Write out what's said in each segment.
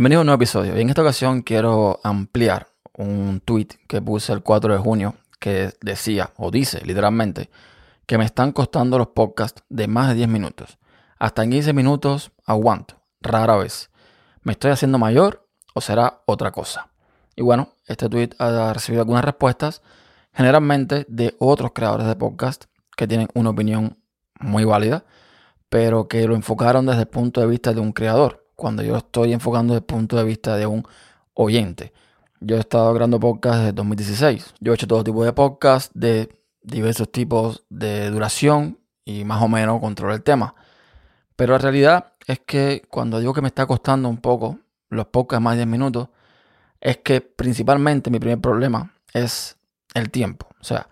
Bienvenido a un nuevo episodio. Y en esta ocasión quiero ampliar un tweet que puse el 4 de junio que decía, o dice literalmente, que me están costando los podcasts de más de 10 minutos. Hasta en 15 minutos aguanto, rara vez. ¿Me estoy haciendo mayor o será otra cosa? Y bueno, este tweet ha recibido algunas respuestas, generalmente de otros creadores de podcast que tienen una opinión muy válida, pero que lo enfocaron desde el punto de vista de un creador cuando yo estoy enfocando desde el punto de vista de un oyente. Yo he estado grabando podcasts desde 2016. Yo he hecho todo tipo de podcasts de diversos tipos de duración y más o menos controlo el tema. Pero la realidad es que cuando digo que me está costando un poco los podcasts más de 10 minutos, es que principalmente mi primer problema es el tiempo. O sea,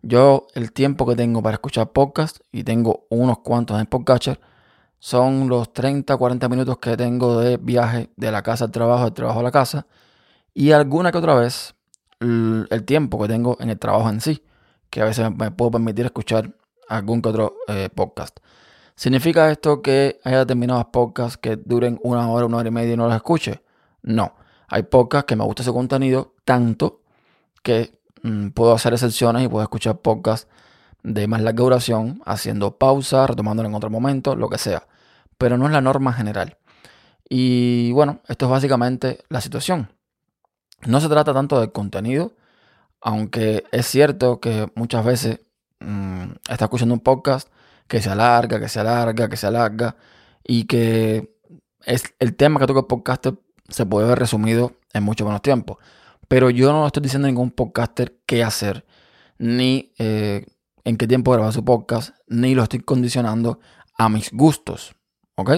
yo el tiempo que tengo para escuchar podcasts, y tengo unos cuantos en Podcatcher, son los 30, 40 minutos que tengo de viaje de la casa al trabajo, del trabajo a la casa. Y alguna que otra vez el tiempo que tengo en el trabajo en sí, que a veces me puedo permitir escuchar algún que otro eh, podcast. ¿Significa esto que haya determinados podcasts que duren una hora, una hora y media y no los escuche? No. Hay podcasts que me gusta su contenido tanto que mm, puedo hacer excepciones y puedo escuchar podcasts de más larga duración, haciendo pausa, retomándolo en otro momento, lo que sea pero no es la norma general. Y bueno, esto es básicamente la situación. No se trata tanto del contenido, aunque es cierto que muchas veces mm, está escuchando un podcast que se alarga, que se alarga, que se alarga, y que es el tema que toca el podcaster se puede ver resumido en mucho menos tiempo. Pero yo no estoy diciendo a ningún podcaster qué hacer, ni eh, en qué tiempo grabar su podcast, ni lo estoy condicionando a mis gustos. ¿Ok?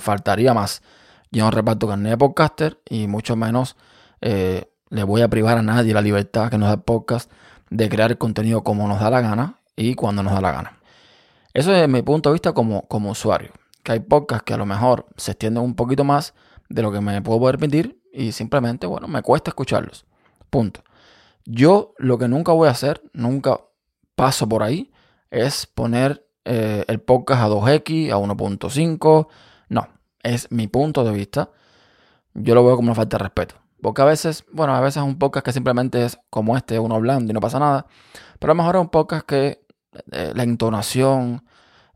faltaría más. Yo no reparto carnet de podcaster y mucho menos eh, le voy a privar a nadie la libertad que nos da el podcast de crear el contenido como nos da la gana y cuando nos da la gana. Eso es mi punto de vista como, como usuario. Que hay podcasts que a lo mejor se extienden un poquito más de lo que me puedo permitir y simplemente, bueno, me cuesta escucharlos. Punto. Yo lo que nunca voy a hacer, nunca paso por ahí, es poner eh, el podcast a 2X, a 1.5. No, es mi punto de vista. Yo lo veo como una falta de respeto. Porque a veces, bueno, a veces es un podcast que simplemente es como este, uno hablando y no pasa nada. Pero a lo mejor es un podcast que eh, la entonación,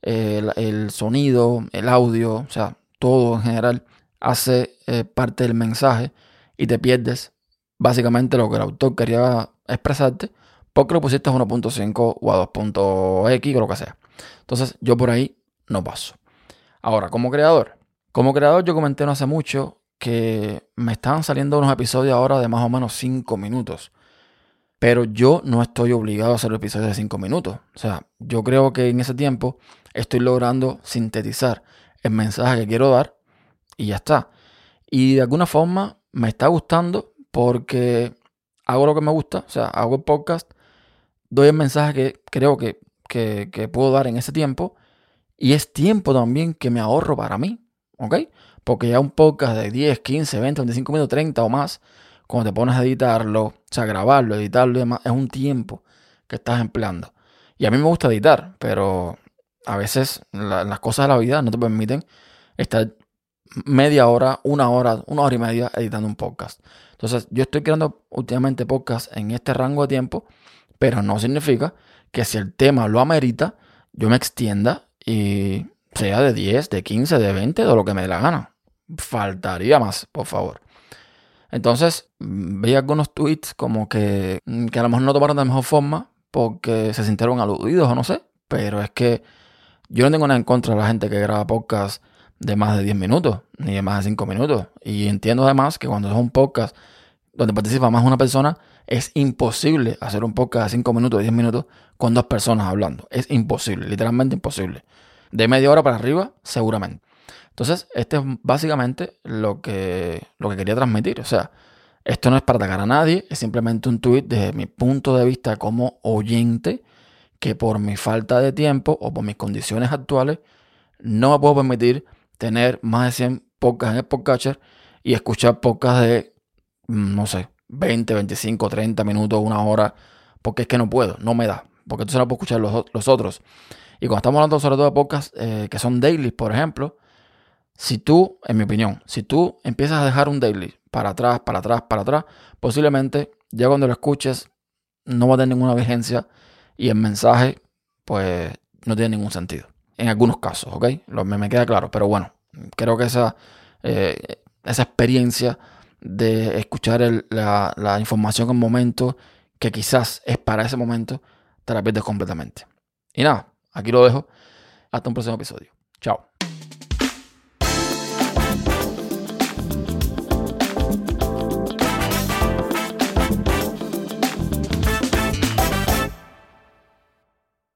el, sonido, el audio, o sea, todo en general hace eh, parte del mensaje y te pierdes básicamente lo que el autor quería expresarte porque lo pusiste a 1.5 o a 2.x o lo que sea. Entonces yo por ahí no paso. Ahora, como creador. Como creador yo comenté no hace mucho que me estaban saliendo unos episodios ahora de más o menos 5 minutos. Pero yo no estoy obligado a hacer episodios de 5 minutos. O sea, yo creo que en ese tiempo estoy logrando sintetizar el mensaje que quiero dar y ya está. Y de alguna forma me está gustando porque hago lo que me gusta, o sea, hago el podcast, doy el mensaje que creo que que, puedo dar en ese tiempo. Y es tiempo también que me ahorro para mí. ¿Ok? Porque ya un podcast de 10, 15, 20, 25 minutos, 30 o más, cuando te pones a editarlo, o sea, grabarlo, editarlo y demás, es un tiempo que estás empleando. Y a mí me gusta editar, pero a veces las cosas de la vida no te permiten estar media hora, una hora, una hora y media editando un podcast. Entonces, yo estoy creando últimamente podcasts en este rango de tiempo, pero no significa que si el tema lo amerita, yo me extienda y sea de 10, de 15, de 20, de lo que me dé la gana. Faltaría más, por favor. Entonces, veía algunos tweets como que, que a lo mejor no tomaron de mejor forma porque se sintieron aludidos o no sé, pero es que yo no tengo nada en contra de la gente que graba podcast de más de 10 minutos, ni de más de 5 minutos. Y entiendo además que cuando es un podcast donde participa más una persona, es imposible hacer un podcast de 5 minutos, 10 minutos con dos personas hablando. Es imposible, literalmente imposible. De media hora para arriba, seguramente. Entonces, este es básicamente lo que, lo que quería transmitir. O sea, esto no es para atacar a nadie, es simplemente un tweet desde mi punto de vista como oyente, que por mi falta de tiempo o por mis condiciones actuales, no me puedo permitir tener más de 100 podcasts en el podcatcher y escuchar podcasts de, mm, no sé, 20, 25, 30 minutos, una hora, porque es que no puedo, no me da, porque entonces no puedo escuchar los, otros. Y cuando estamos hablando sobre todo de podcasts eh, que son daily, por ejemplo, Si tú, en mi opinión, si tú empiezas a dejar un daily para atrás, para atrás, para atrás, posiblemente ya cuando lo escuches no va a tener ninguna vigencia y el mensaje pues no tiene ningún sentido. En algunos casos, ¿ok? Lo, me, me queda claro, pero bueno, creo que esa, eh, esa experiencia de escuchar la, información en momento que quizás es para ese momento, te la pierdes completamente. Y nada, aquí lo dejo. Hasta un próximo episodio. Chao.